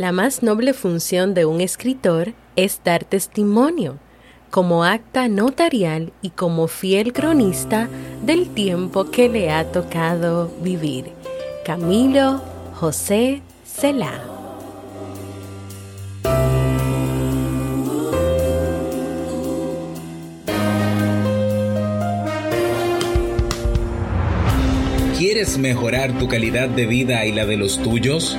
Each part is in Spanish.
La más noble función de un escritor es dar testimonio, como acta notarial y como fiel cronista del tiempo que le ha tocado vivir. Camilo José Celá. ¿Quieres mejorar tu calidad de vida y la de los tuyos?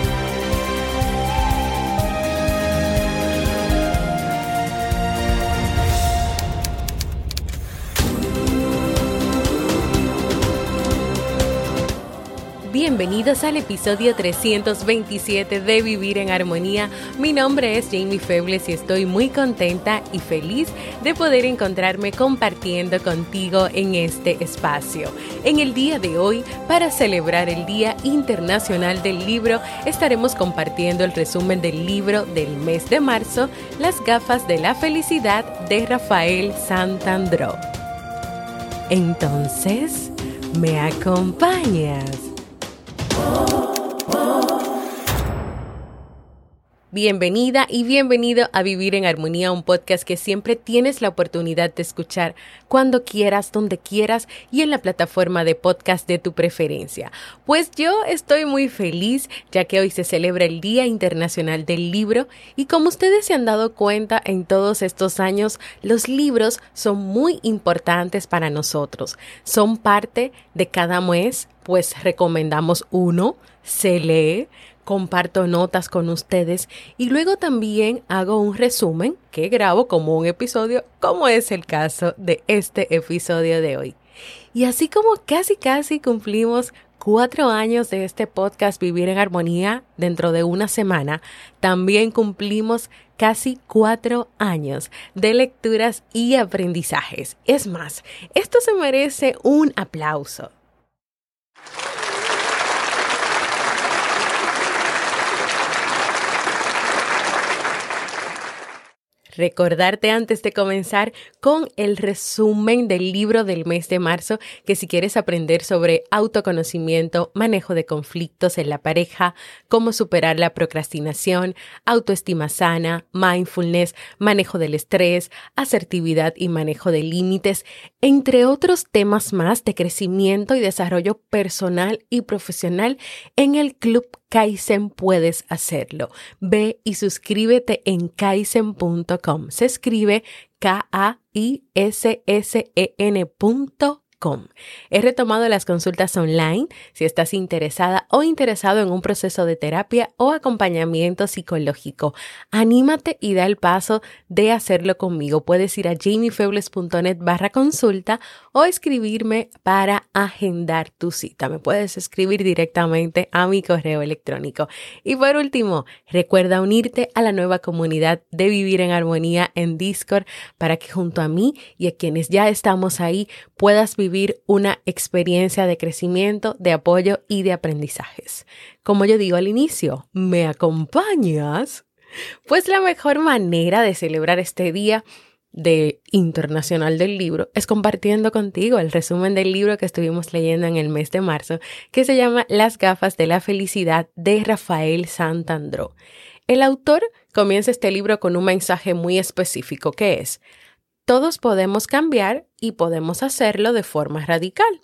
Bienvenidos al episodio 327 de Vivir en Armonía. Mi nombre es Jamie Febles y estoy muy contenta y feliz de poder encontrarme compartiendo contigo en este espacio. En el día de hoy, para celebrar el Día Internacional del Libro, estaremos compartiendo el resumen del libro del mes de marzo, Las gafas de la felicidad de Rafael Santandró. Entonces, ¿me acompañas? Oh. Bienvenida y bienvenido a Vivir en Armonía, un podcast que siempre tienes la oportunidad de escuchar cuando quieras, donde quieras y en la plataforma de podcast de tu preferencia. Pues yo estoy muy feliz ya que hoy se celebra el Día Internacional del Libro y como ustedes se han dado cuenta en todos estos años, los libros son muy importantes para nosotros. Son parte de cada mes, pues recomendamos uno, se lee comparto notas con ustedes y luego también hago un resumen que grabo como un episodio, como es el caso de este episodio de hoy. Y así como casi casi cumplimos cuatro años de este podcast Vivir en Armonía dentro de una semana, también cumplimos casi cuatro años de lecturas y aprendizajes. Es más, esto se merece un aplauso. Recordarte antes de comenzar con el resumen del libro del mes de marzo, que si quieres aprender sobre autoconocimiento, manejo de conflictos en la pareja, cómo superar la procrastinación, autoestima sana, mindfulness, manejo del estrés, asertividad y manejo de límites, entre otros temas más de crecimiento y desarrollo personal y profesional en el Club Kaizen puedes hacerlo. Ve y suscríbete en kaizen.com. Se escribe K-A-I-S-S-E-N.com He retomado las consultas online si estás interesada o interesado en un proceso de terapia o acompañamiento psicológico. Anímate y da el paso de hacerlo conmigo. Puedes ir a jamiefebles.net barra consulta o escribirme para agendar tu cita. Me puedes escribir directamente a mi correo electrónico. Y por último, recuerda unirte a la nueva comunidad de Vivir en Armonía en Discord para que junto a mí y a quienes ya estamos ahí puedas vivir una experiencia de crecimiento, de apoyo y de aprendizajes. Como yo digo al inicio, ¿me acompañas? Pues la mejor manera de celebrar este día de Internacional del Libro es compartiendo contigo el resumen del libro que estuvimos leyendo en el mes de marzo, que se llama Las gafas de la felicidad de Rafael Santandró. El autor comienza este libro con un mensaje muy específico que es, todos podemos cambiar y podemos hacerlo de forma radical.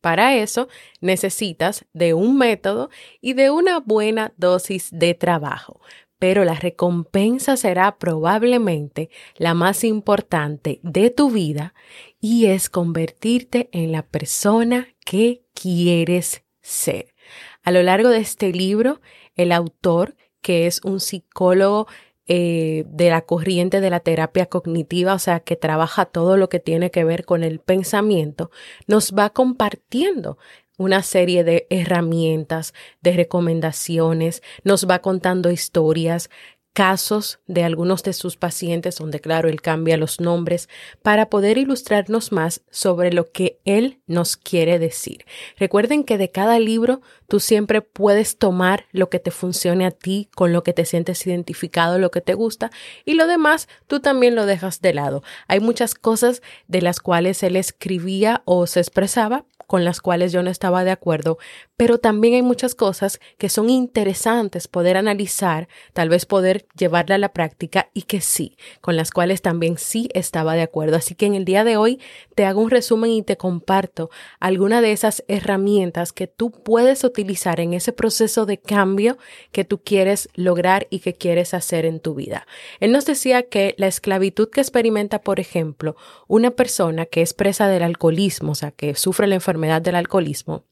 Para eso necesitas de un método y de una buena dosis de trabajo. pero la recompensa será probablemente la más importante de tu vida y es convertirte en la persona que quieres ser. A lo largo de este libro, el autor, que es un psicólogo eh, de la corriente de la terapia cognitiva, o sea, que trabaja todo lo que tiene que ver con el pensamiento, nos va compartiendo una serie de herramientas, de recomendaciones, nos va contando historias, casos de algunos de sus pacientes donde, claro, él cambia los nombres para poder ilustrarnos más sobre lo que él nos quiere decir. Recuerden que de cada libro tú siempre puedes tomar lo que te funcione a ti, con lo que te sientes identificado, lo que te gusta, y lo demás tú también lo dejas de lado. Hay muchas cosas de las cuales él escribía o se expresaba con las cuales yo no estaba de acuerdo, pero también hay muchas cosas que son interesantes poder analizar, tal vez poder llevarla a la práctica y que sí, con las cuales también sí estaba de acuerdo. Así que en el día de hoy te hago un resumen y te comparto alguna de esas herramientas que tú puedes utilizar en ese proceso de cambio que tú quieres lograr y que quieres hacer en tu vida. Él nos decía que la esclavitud que experimenta, por ejemplo, una persona que es presa del alcoholismo, o sea, que sufre la enfermedad del alcoholismo,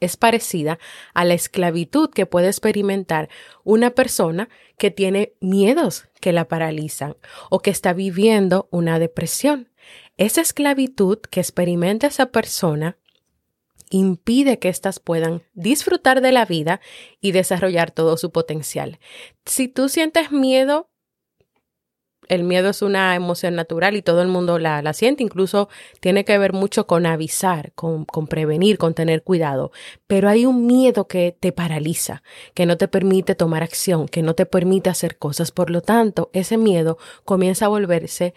es parecida a la esclavitud que puede experimentar una persona que tiene miedos que la paralizan o que está viviendo una depresión. Esa esclavitud que experimenta esa persona impide que éstas puedan disfrutar de la vida y desarrollar todo su potencial. Si tú sientes miedo, el miedo es una emoción natural y todo el mundo la, la siente, incluso tiene que ver mucho con avisar, con, con, prevenir, con tener cuidado, pero hay un miedo que te paraliza, que no te permite tomar acción, que no te permite hacer cosas, por lo tanto, ese miedo comienza a volverse,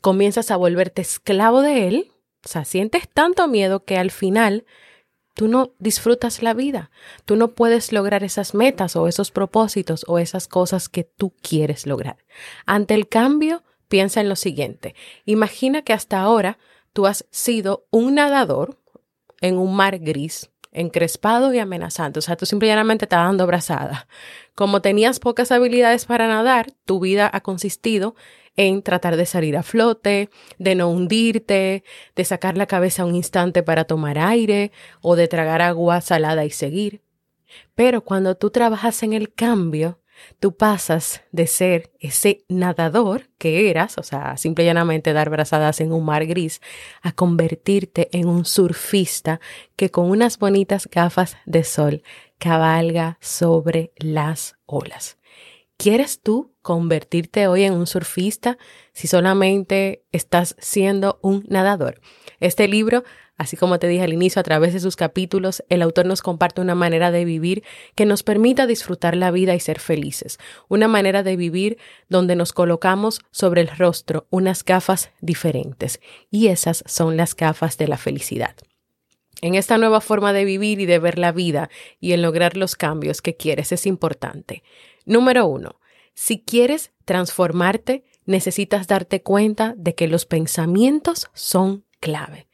comienzas a volverte esclavo de él, o sea, sientes tanto miedo que al final tú no disfrutas la vida. Tú no puedes lograr esas metas o esos propósitos o esas cosas que tú quieres lograr. Ante el cambio, piensa en lo siguiente. Imagina que hasta ahora tú has sido un nadador en un mar gris, encrespado y amenazante. O sea, tú simplemente estás dando brazada. Como tenías pocas habilidades para nadar, tu vida ha consistido en tratar de salir a flote, de no hundirte, de sacar la cabeza un instante para tomar aire o de tragar agua salada y seguir. Pero cuando tú trabajas en el cambio, tú pasas de ser ese nadador que eras, o sea, simple y llanamente dar brazadas en un mar gris, a convertirte en un surfista que con unas bonitas gafas de sol cabalga sobre las olas. ¿Quieres tú convertirte hoy en un surfista si solamente estás siendo un nadador? Este libro, así como te dije al inicio, a través de sus capítulos, el autor nos comparte una manera de vivir que nos permita disfrutar la vida y ser felices. Una manera de vivir donde nos colocamos sobre el rostro unas gafas diferentes. Y esas son las gafas de la felicidad en esta nueva forma de vivir y de ver la vida y en lograr los cambios que quieres es importante. Número uno, si quieres transformarte, necesitas darte cuenta de que los pensamientos son clave.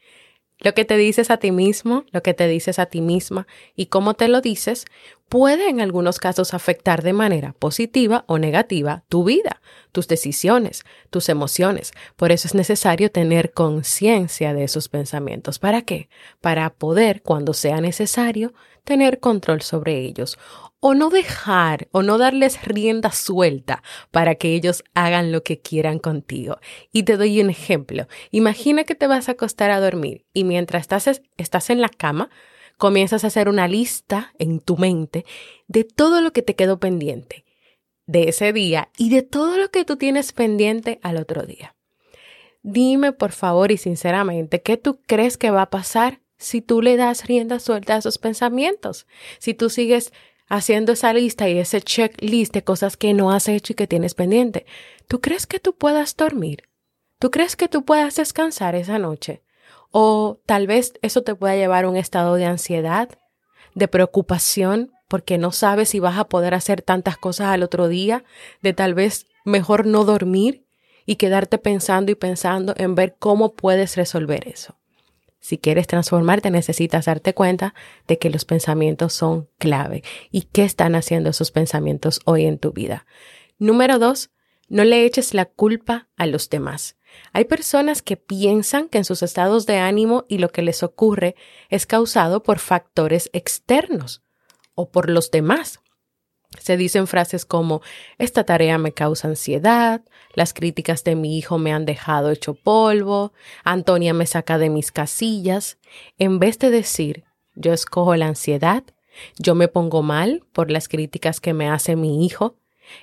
Lo que te dices a ti mismo, lo que te dices a ti misma y cómo te lo dices puede en algunos casos afectar de manera positiva o negativa tu vida, tus decisiones, tus emociones. Por eso es necesario tener conciencia de esos pensamientos. ¿Para qué? Para poder, cuando sea necesario, tener control sobre ellos o no dejar o no darles rienda suelta para que ellos hagan lo que quieran contigo. Y te doy un ejemplo. Imagina que te vas a acostar a dormir y mientras estás, estás en la cama, comienzas a hacer una lista en tu mente de todo lo que te quedó pendiente de ese día y de todo lo que tú tienes pendiente al otro día. Dime por favor y sinceramente, ¿qué tú crees que va a pasar si tú le das rienda suelta a esos pensamientos? Si tú sigues haciendo esa lista y ese checklist de cosas que no has hecho y que tienes pendiente, ¿tú crees que tú puedas dormir? ¿Tú crees que tú puedas descansar esa noche? O tal vez eso te pueda llevar a un estado de ansiedad, de preocupación, porque no sabes si vas a poder hacer tantas cosas al otro día, de tal vez mejor no dormir y quedarte pensando y pensando en ver cómo puedes resolver eso. Si quieres transformarte, necesitas darte cuenta de que los pensamientos son clave y qué están haciendo esos pensamientos hoy en tu vida. Número dos, no le eches la culpa a los demás. Hay personas que piensan que en sus estados de ánimo y lo que les ocurre es causado por factores externos o por los demás. Se dicen frases como esta tarea me causa ansiedad, las críticas de mi hijo me han dejado hecho polvo, Antonia me saca de mis casillas, en vez de decir yo escojo la ansiedad, yo me pongo mal por las críticas que me hace mi hijo,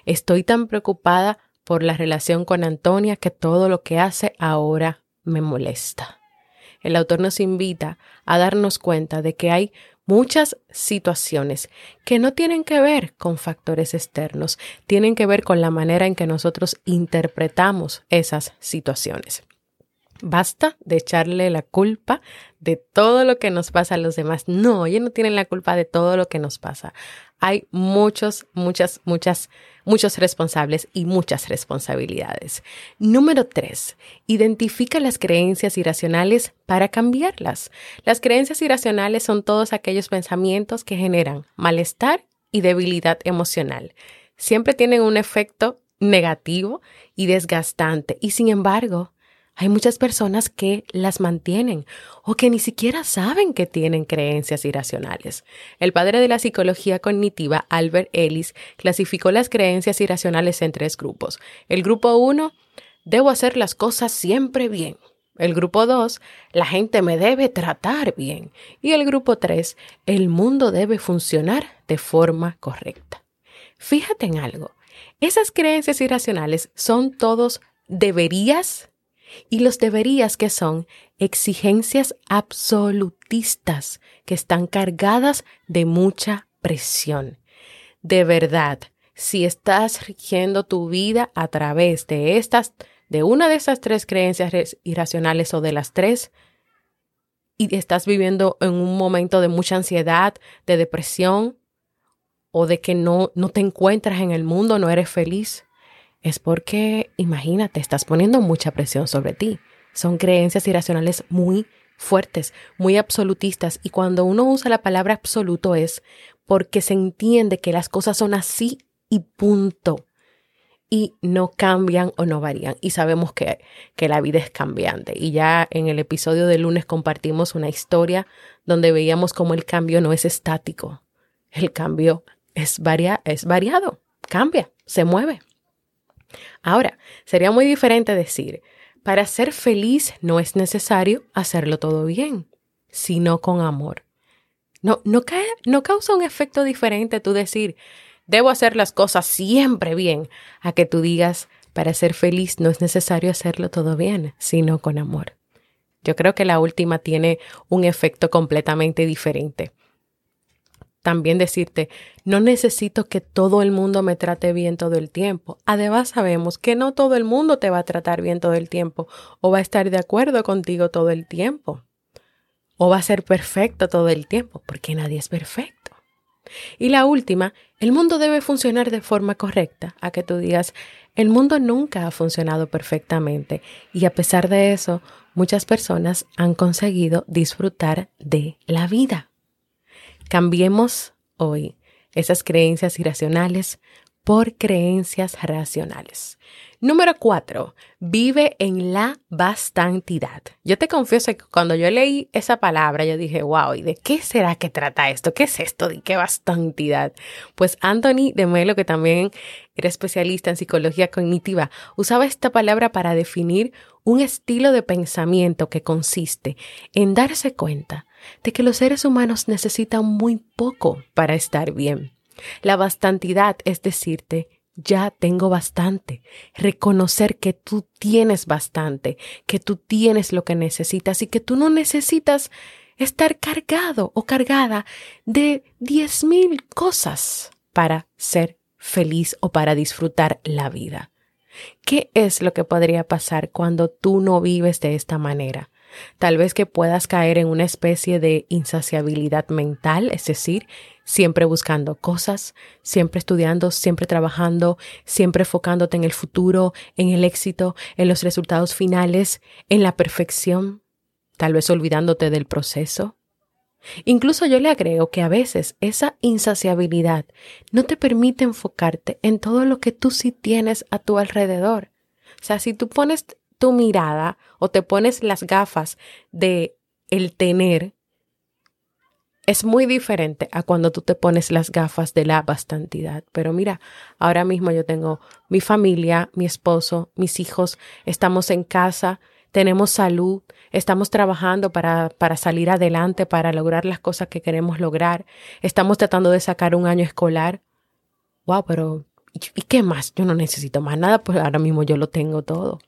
estoy tan preocupada por la relación con Antonia que todo lo que hace ahora me molesta. El autor nos invita a darnos cuenta de que hay muchas situaciones que no tienen que ver con factores externos, tienen que ver con la manera en que nosotros interpretamos esas situaciones. Basta de echarle la culpa de todo lo que nos pasa a los demás. No, ellos no tienen la culpa de todo lo que nos pasa. Hay muchos, muchas, muchas, muchos responsables y muchas responsabilidades. Número tres, identifica las creencias irracionales para cambiarlas. Las creencias irracionales son todos aquellos pensamientos que generan malestar y debilidad emocional. Siempre tienen un efecto negativo y desgastante y sin embargo hay muchas personas que las mantienen o que ni siquiera saben que tienen creencias irracionales. El padre de la psicología cognitiva, Albert Ellis, clasificó las creencias irracionales en tres grupos. El grupo 1, debo hacer las cosas siempre bien. El grupo 2, la gente me debe tratar bien. Y el grupo 3, el mundo debe funcionar de forma correcta. Fíjate en algo. Esas creencias irracionales son todos deberías y los deberías que son exigencias absolutistas que están cargadas de mucha presión. De verdad, si estás rigiendo tu vida a través de estas, de una de esas tres creencias irracionales o de las tres, y estás viviendo en un momento de mucha ansiedad, de depresión, o de que no, no te encuentras en el mundo, no eres feliz, es porque, imagínate, estás poniendo mucha presión sobre ti. Son creencias irracionales muy fuertes, muy absolutistas, y cuando uno usa la palabra absoluto es porque se entiende que las cosas son así y punto, y no cambian o no varían. Y sabemos que, que la vida es cambiante. Y ya en el episodio de lunes compartimos una historia donde veíamos cómo el cambio no es estático, el cambio es, varia, es variado, cambia, se mueve. Ahora, sería muy diferente decir, para ser feliz no es necesario hacerlo todo bien, sino con amor. No, no, no causa un efecto diferente tú decir, debo hacer las cosas siempre bien, a que tú digas, para ser feliz no es necesario hacerlo todo bien, sino con amor. Yo creo que la última tiene un efecto completamente diferente también decirte, no necesito que todo el mundo me trate bien todo el tiempo. Además sabemos que no todo el mundo te va a tratar bien todo el tiempo o va a estar de acuerdo contigo todo el tiempo o va a ser perfecto todo el tiempo, porque nadie es perfecto. Y la última, el mundo debe funcionar de forma correcta, a que tú digas, el mundo nunca ha funcionado perfectamente y a pesar de eso, muchas personas han conseguido disfrutar de la vida. Cambiemos hoy esas creencias irracionales por creencias racionales. Número cuatro, vive en la bastantidad. Yo te confieso que cuando yo leí esa palabra, yo dije, wow, ¿y de qué será que trata esto? ¿Qué es esto de qué bastantidad? Pues Anthony de Melo, que también era especialista en psicología cognitiva, usaba esta palabra para definir un estilo de pensamiento que consiste en darse cuenta de que los seres humanos necesitan muy poco para estar bien. La bastantidad es decirte, ya tengo bastante. Reconocer que tú tienes bastante, que tú tienes lo que necesitas y que tú no necesitas estar cargado o cargada de diez mil cosas para ser feliz o para disfrutar la vida. ¿Qué es lo que podría pasar cuando tú no vives de esta manera? Tal vez que puedas caer en una especie de insaciabilidad mental, es decir, siempre buscando cosas, siempre estudiando, siempre trabajando, siempre enfocándote en el futuro, en el éxito, en los resultados finales, en la perfección. tal vez olvidándote del proceso. Incluso yo le agrego que a veces esa insaciabilidad no te permite enfocarte en todo lo que tú sí tienes a tu alrededor. O sea, si tú pones tu mirada o te pones las gafas de el tener, es muy diferente a cuando tú te pones las gafas de la bastantidad. Pero mira, ahora mismo yo tengo mi familia, mi esposo, mis hijos, estamos en casa, tenemos salud, estamos trabajando para, para salir adelante, para lograr las cosas que queremos lograr, estamos tratando de sacar un año escolar. Wow, pero ¿y qué más? Yo no necesito más nada, pues ahora mismo yo lo tengo todo.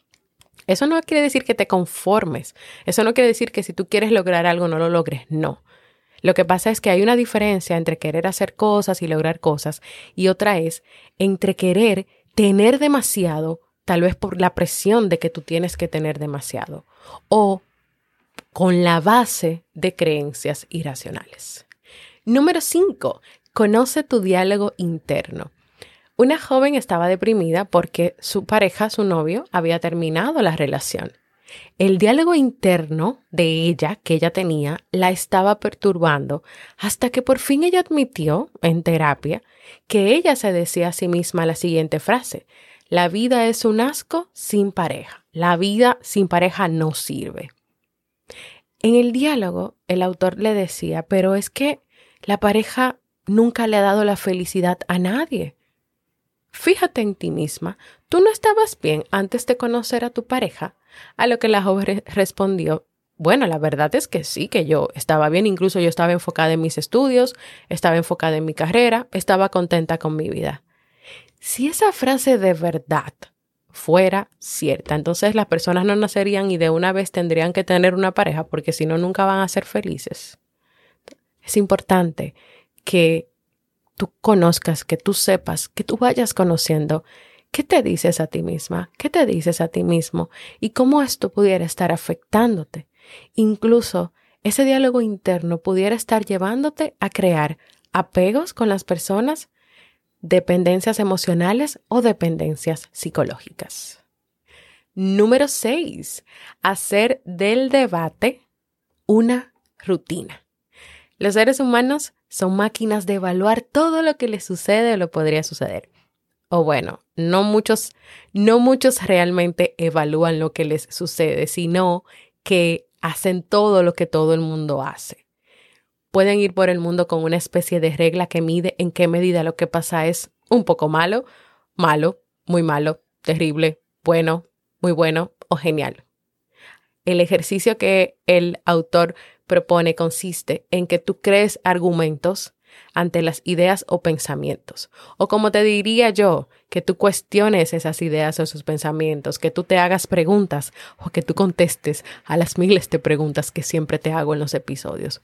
Eso no quiere decir que te conformes, eso no quiere decir que si tú quieres lograr algo no lo logres, no. Lo que pasa es que hay una diferencia entre querer hacer cosas y lograr cosas y otra es entre querer tener demasiado, tal vez por la presión de que tú tienes que tener demasiado, o con la base de creencias irracionales. Número 5. Conoce tu diálogo interno. Una joven estaba deprimida porque su pareja, su novio, había terminado la relación. El diálogo interno de ella que ella tenía la estaba perturbando hasta que por fin ella admitió en terapia que ella se decía a sí misma la siguiente frase, la vida es un asco sin pareja, la vida sin pareja no sirve. En el diálogo el autor le decía, pero es que la pareja nunca le ha dado la felicidad a nadie. Fíjate en ti misma, ¿tú no estabas bien antes de conocer a tu pareja? A lo que la joven respondió, bueno, la verdad es que sí, que yo estaba bien, incluso yo estaba enfocada en mis estudios, estaba enfocada en mi carrera, estaba contenta con mi vida. Si esa frase de verdad fuera cierta, entonces las personas no nacerían y de una vez tendrían que tener una pareja porque si no, nunca van a ser felices. Es importante que tú conozcas, que tú sepas, que tú vayas conociendo qué te dices a ti misma, qué te dices a ti mismo y cómo esto pudiera estar afectándote. Incluso ese diálogo interno pudiera estar llevándote a crear apegos con las personas, dependencias emocionales o dependencias psicológicas. Número 6. Hacer del debate una rutina. Los seres humanos son máquinas de evaluar todo lo que les sucede o lo podría suceder. O bueno, no muchos, no muchos realmente evalúan lo que les sucede, sino que hacen todo lo que todo el mundo hace. Pueden ir por el mundo con una especie de regla que mide en qué medida lo que pasa es un poco malo, malo, muy malo, terrible, bueno, muy bueno o genial. El ejercicio que el autor propone consiste en que tú crees argumentos ante las ideas o pensamientos. O como te diría yo, que tú cuestiones esas ideas o esos pensamientos, que tú te hagas preguntas o que tú contestes a las miles de preguntas que siempre te hago en los episodios.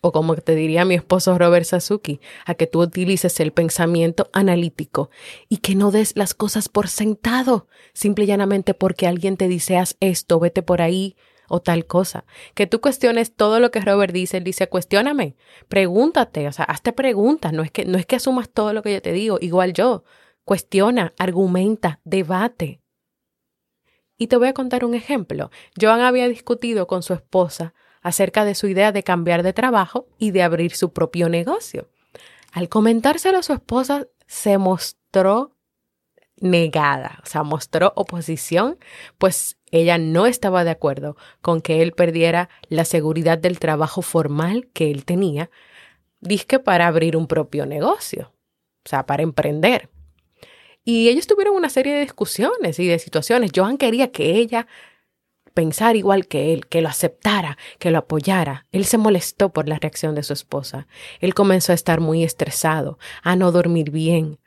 O como te diría mi esposo Robert Sasuki, a que tú utilices el pensamiento analítico y que no des las cosas por sentado, simple y llanamente porque alguien te dice esto, vete por ahí, o tal cosa. Que tú cuestiones todo lo que Robert dice, él dice, cuestióname, pregúntate, o sea, hazte preguntas, no es que, no es que asumas todo lo que yo te digo, igual yo, cuestiona, argumenta, debate. Y te voy a contar un ejemplo. Joan había discutido con su esposa acerca de su idea de cambiar de trabajo y de abrir su propio negocio. Al comentárselo a su esposa, se mostró negada, o sea, mostró oposición, pues ella no estaba de acuerdo con que él perdiera la seguridad del trabajo formal que él tenía, disque para abrir un propio negocio, o sea, para emprender. Y ellos tuvieron una serie de discusiones y de situaciones. Joan quería que ella pensara igual que él, que lo aceptara, que lo apoyara. Él se molestó por la reacción de su esposa. Él comenzó a estar muy estresado, a no dormir bien,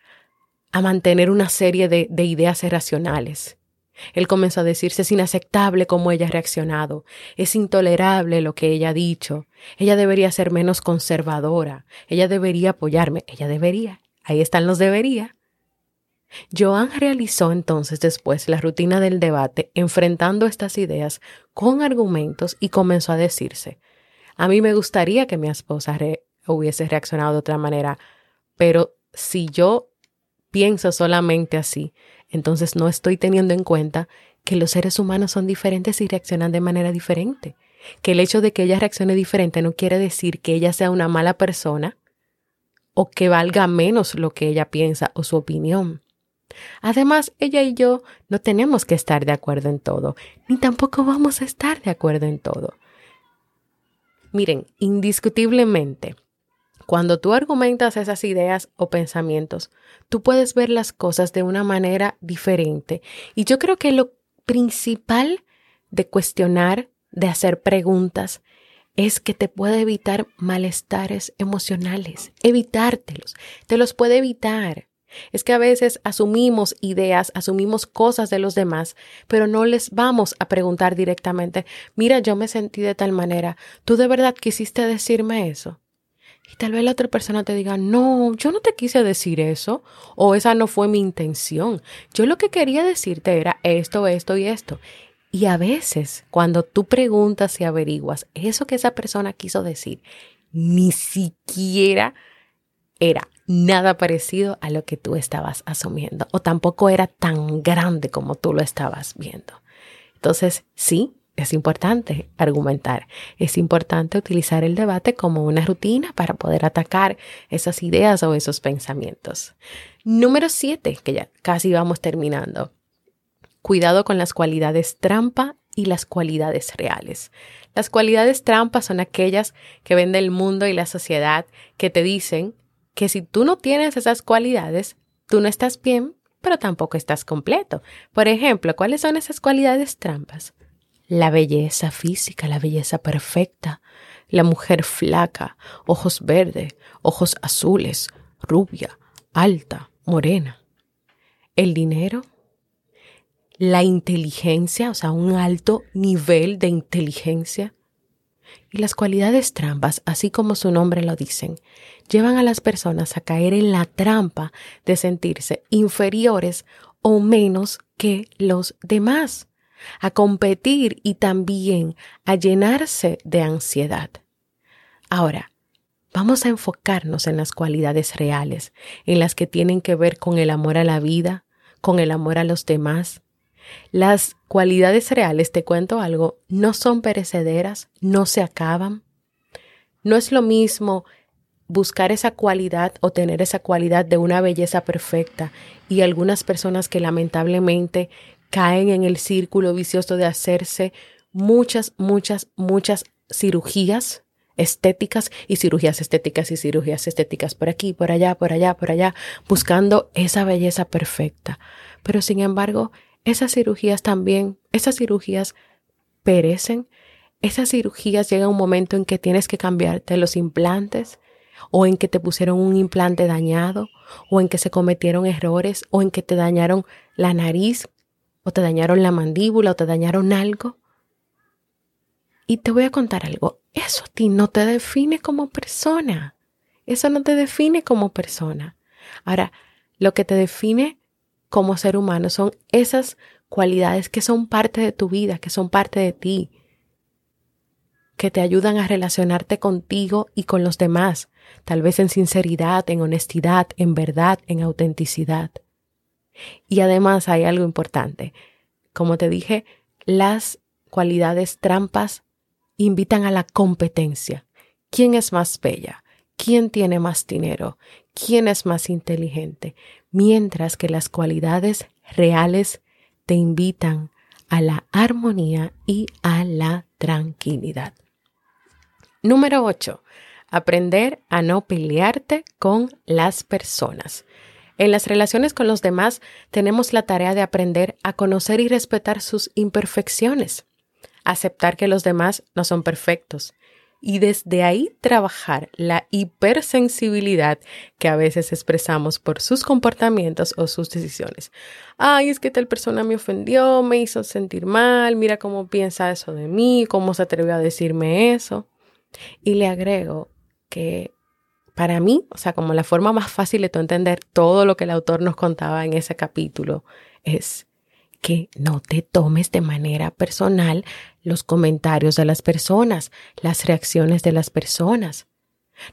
a mantener una serie de, de ideas irracionales. Él comenzó a decirse es inaceptable cómo ella ha reaccionado, es intolerable lo que ella ha dicho, ella debería ser menos conservadora, ella debería apoyarme, ella debería, ahí están los debería. Joan realizó entonces después la rutina del debate enfrentando estas ideas con argumentos y comenzó a decirse, a mí me gustaría que mi esposa hubiese reaccionado de otra manera, pero si yo pienso solamente así, entonces no estoy teniendo en cuenta que los seres humanos son diferentes y reaccionan de manera diferente. que el hecho de que ella reaccione diferente no quiere decir que ella sea una mala persona o que valga menos lo que ella piensa o su opinión. Además, ella y yo no tenemos que estar de acuerdo en todo, ni tampoco vamos a estar de acuerdo en todo. Miren, indiscutiblemente, cuando tú argumentas esas ideas o pensamientos, tú puedes ver las cosas de una manera diferente. Y yo creo que lo principal de cuestionar, de hacer preguntas, es que te puede evitar malestares emocionales, evitártelos, te los puede evitar. Es que a veces asumimos ideas, asumimos cosas de los demás, pero no les vamos a preguntar directamente, mira, yo me sentí de tal manera, ¿tú de verdad quisiste decirme eso? Y tal vez la otra persona te diga, no, yo no te quise decir eso, o esa no fue mi intención. Yo lo que quería decirte era esto, esto y esto. Y a veces, cuando tú preguntas y averiguas eso que esa persona quiso decir, ni siquiera era nada parecido a lo que tú estabas asumiendo, o tampoco era tan grande como tú lo estabas viendo. Entonces, sí, es importante argumentar, es importante utilizar el debate como una rutina para poder atacar esas ideas o esos pensamientos. Número siete, que ya casi vamos terminando. Cuidado con las cualidades trampa y las cualidades reales. Las cualidades trampa son aquellas que vende el mundo y la sociedad que te dicen que si tú no tienes esas cualidades, tú no estás bien, pero tampoco estás completo. Por ejemplo, ¿cuáles son esas cualidades trampas? la belleza física, la belleza perfecta, la mujer flaca, ojos verdes, ojos azules, rubia, alta, morena. El dinero, la inteligencia, o sea, un alto nivel de inteligencia. Y las cualidades trampas, así como su nombre lo dicen, llevan a las personas a caer en la trampa de sentirse inferiores o menos que los demás a competir y también a llenarse de ansiedad. Ahora, vamos a enfocarnos en las cualidades reales, en las que tienen que ver con el amor a la vida, con el amor a los demás. Las cualidades reales, te cuento algo, no son perecederas, no se acaban. No es lo mismo buscar esa cualidad o tener esa cualidad de una belleza perfecta y algunas personas que lamentablemente caen en el círculo vicioso de hacerse muchas, muchas, muchas cirugías estéticas y cirugías estéticas y cirugías estéticas por aquí, por allá, por allá, por allá, buscando esa belleza perfecta. Pero sin embargo, esas cirugías también, esas cirugías perecen, esas cirugías llega un momento en que tienes que cambiarte los implantes o en que te pusieron un implante dañado o en que se cometieron errores o en que te dañaron la nariz o te dañaron la mandíbula o te dañaron algo. Y te voy a contar algo, eso a ti no te define como persona, eso no te define como persona. Ahora, lo que te define como ser humano son esas cualidades que son parte de tu vida, que son parte de ti, que te ayudan a relacionarte contigo y con los demás, tal vez en sinceridad, en honestidad, en verdad, en autenticidad. Y además hay algo importante. Como te dije, las cualidades trampas invitan a la competencia. ¿Quién es más bella? ¿Quién tiene más dinero? ¿Quién es más inteligente? Mientras que las cualidades reales te invitan a la armonía y a la tranquilidad. Número 8. Aprender a no pelearte con las personas. En las relaciones con los demás tenemos la tarea de aprender a conocer y respetar sus imperfecciones, aceptar que los demás no son perfectos y desde ahí trabajar la hipersensibilidad que a veces expresamos por sus comportamientos o sus decisiones. Ay, es que tal persona me ofendió, me hizo sentir mal, mira cómo piensa eso de mí, cómo se atrevió a decirme eso. Y le agrego que para mí, o sea, como la forma más fácil de entender todo lo que el autor nos contaba en ese capítulo es que no te tomes de manera personal los comentarios de las personas, las reacciones de las personas.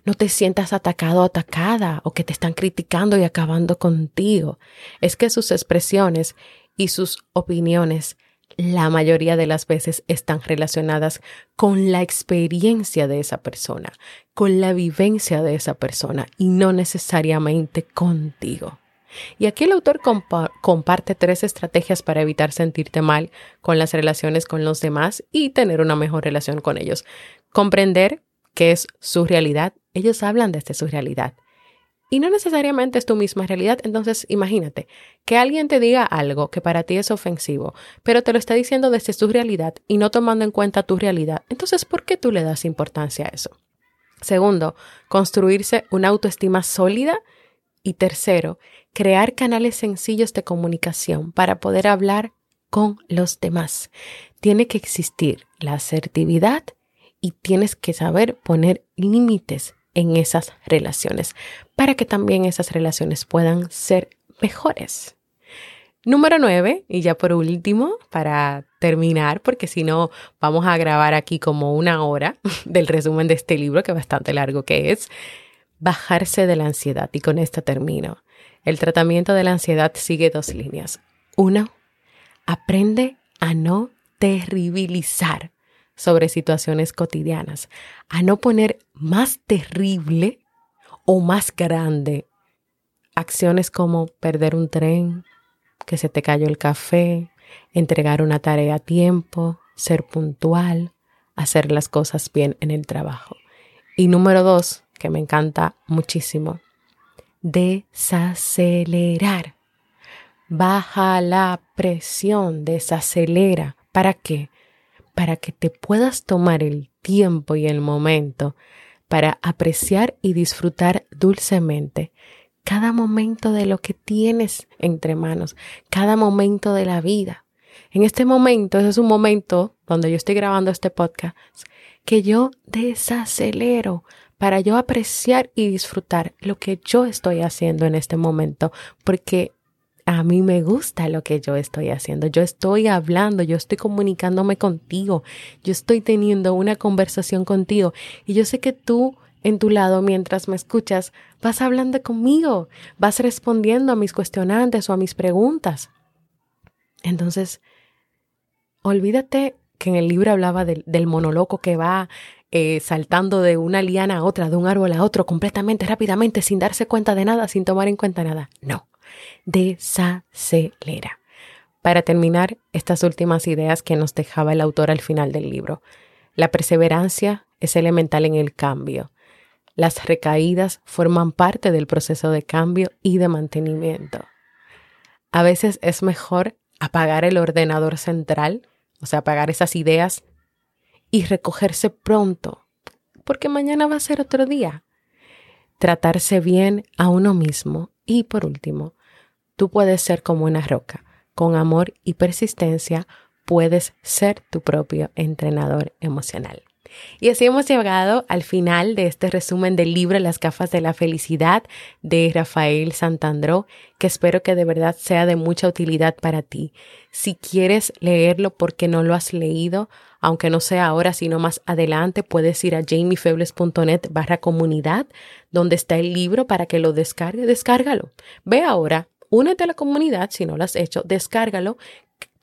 No te sientas atacado o atacada o que te están criticando y acabando contigo. Es que sus expresiones y sus opiniones la mayoría de las veces están relacionadas con la experiencia de esa persona, con la vivencia de esa persona y no necesariamente contigo. Y aquí el autor comparte tres estrategias para evitar sentirte mal con las relaciones con los demás y tener una mejor relación con ellos. Comprender qué es su realidad. Ellos hablan desde su realidad. Y no necesariamente es tu misma realidad. Entonces, imagínate que alguien te diga algo que para ti es ofensivo, pero te lo está diciendo desde su realidad y no tomando en cuenta tu realidad. Entonces, ¿por qué tú le das importancia a eso? Segundo, construirse una autoestima sólida. Y tercero, crear canales sencillos de comunicación para poder hablar con los demás. Tiene que existir la asertividad y tienes que saber poner límites en esas relaciones para que también esas relaciones puedan ser mejores. Número nueve, y ya por último, para terminar, porque si no vamos a grabar aquí como una hora del resumen de este libro, que bastante largo que es, bajarse de la ansiedad. Y con esto termino. El tratamiento de la ansiedad sigue dos líneas. Uno, aprende a no terribilizar sobre situaciones cotidianas, a no poner más terrible o más grande acciones como perder un tren, que se te cayó el café, entregar una tarea a tiempo, ser puntual, hacer las cosas bien en el trabajo. Y número dos, que me encanta muchísimo, desacelerar. Baja la presión, desacelera. ¿Para qué? Para que te puedas tomar el tiempo y el momento para apreciar y disfrutar dulcemente cada momento de lo que tienes entre manos, cada momento de la vida. En este momento, ese es un momento donde yo estoy grabando este podcast, que yo desacelero para yo apreciar y disfrutar lo que yo estoy haciendo en este momento, porque a mí me gusta lo que yo estoy haciendo. Yo estoy hablando, yo estoy comunicándome contigo, yo estoy teniendo una conversación contigo y yo sé que tú en tu lado mientras me escuchas vas hablando conmigo, vas respondiendo a mis cuestionantes o a mis preguntas. Entonces, olvídate que en el libro hablaba del, monoloco que va eh, saltando de una liana a otra, de un árbol a otro, completamente, rápidamente, sin darse cuenta de nada, sin tomar en cuenta nada. No, desacelera. Para terminar, estas últimas ideas que nos dejaba el autor al final del libro. La perseverancia es elemental en el cambio. Las recaídas forman parte del proceso de cambio y de mantenimiento. A veces es mejor apagar el ordenador central, o sea, apagar esas ideas y recogerse pronto, porque mañana va a ser otro día. Tratarse bien a uno mismo y por último, tú puedes ser como una roca. Con amor y persistencia puedes ser tu propio entrenador emocional. Y así hemos llegado al final de este resumen del libro Las gafas de la felicidad de Rafael Santandró, que espero que de verdad sea de mucha utilidad para ti. Si quieres leerlo porque no lo has leído, aunque no sea ahora, sino más adelante, puedes ir a jamiefebles.net barra comunidad, donde está el libro para que lo descargue. Descárgalo. Ve ahora, únete a la comunidad si no lo has hecho, descárgalo,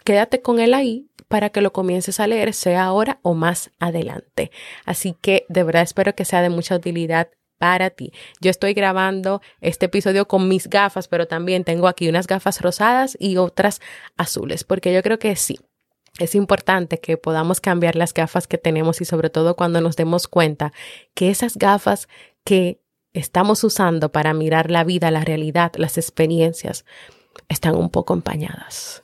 quédate con él ahí para que lo comiences a leer, sea ahora o más adelante. Así que de verdad espero que sea de mucha utilidad para ti. Yo estoy grabando este episodio con mis gafas, pero también tengo aquí unas gafas rosadas y otras azules, porque yo creo que sí. Es importante que podamos cambiar las gafas que tenemos y sobre todo cuando nos demos cuenta que esas gafas que estamos usando para mirar la vida, la realidad, las experiencias, están un poco empañadas.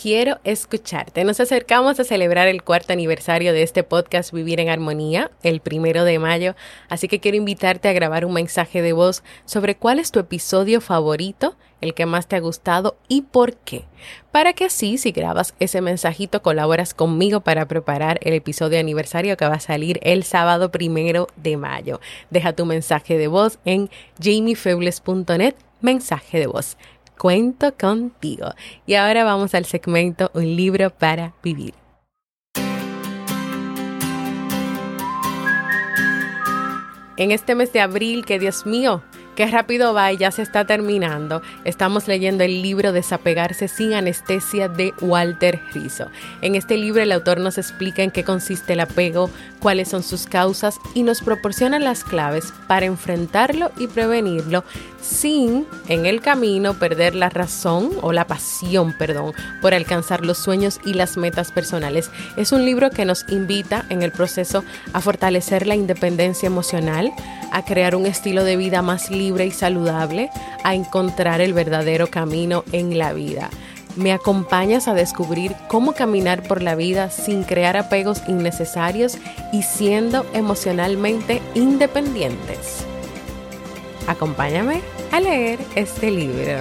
Quiero escucharte. Nos acercamos a celebrar el cuarto aniversario de este podcast Vivir en Armonía, el primero de mayo, así que quiero invitarte a grabar un mensaje de voz sobre cuál es tu episodio favorito, el que más te ha gustado y por qué. Para que así, si grabas ese mensajito, colaboras conmigo para preparar el episodio aniversario que va a salir el sábado primero de mayo. Deja tu mensaje de voz en jamiefebles.net, mensaje de voz cuento contigo. Y ahora vamos al segmento Un libro para vivir. En este mes de abril, que Dios mío, Qué rápido va y ya se está terminando. Estamos leyendo el libro Desapegarse sin anestesia de Walter Rizzo. En este libro el autor nos explica en qué consiste el apego, cuáles son sus causas y nos proporciona las claves para enfrentarlo y prevenirlo sin en el camino perder la razón o la pasión, perdón, por alcanzar los sueños y las metas personales. Es un libro que nos invita en el proceso a fortalecer la independencia emocional, a crear un estilo de vida más libre y saludable, a encontrar el verdadero camino en la vida. Me acompañas a descubrir cómo caminar por la vida sin crear apegos innecesarios y siendo emocionalmente independientes. Acompáñame a leer este libro.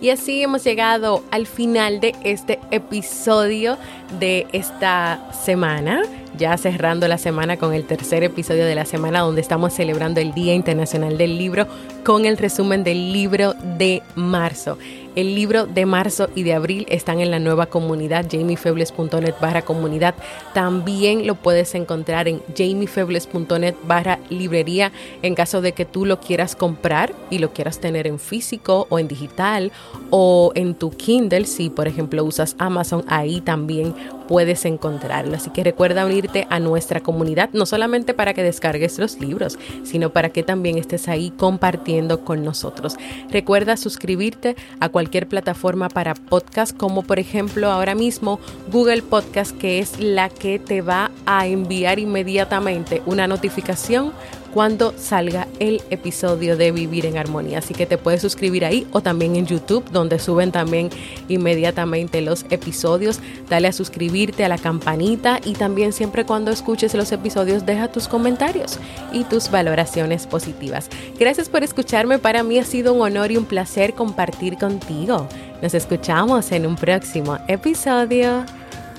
Y así hemos llegado al final de este episodio de esta semana, ya cerrando la semana con el tercer episodio de la semana donde estamos celebrando el Día Internacional del Libro con el resumen del libro de marzo. El libro de marzo y de abril están en la nueva comunidad jamiefebles.net barra comunidad. También lo puedes encontrar en jamiefebles.net barra librería en caso de que tú lo quieras comprar y lo quieras tener en físico o en digital o en tu Kindle. Si por ejemplo usas Amazon, ahí también puedes encontrarlo. Así que recuerda unirte a nuestra comunidad, no solamente para que descargues los libros, sino para que también estés ahí compartiendo con nosotros. Recuerda suscribirte a cualquier plataforma para podcast, como por ejemplo ahora mismo Google Podcast, que es la que te va a enviar inmediatamente una notificación cuando salga el episodio de Vivir en Armonía. Así que te puedes suscribir ahí o también en YouTube, donde suben también inmediatamente los episodios. Dale a suscribirte a la campanita y también siempre cuando escuches los episodios deja tus comentarios y tus valoraciones positivas. Gracias por escucharme. Para mí ha sido un honor y un placer compartir contigo. Nos escuchamos en un próximo episodio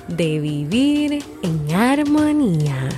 de Vivir en Armonía.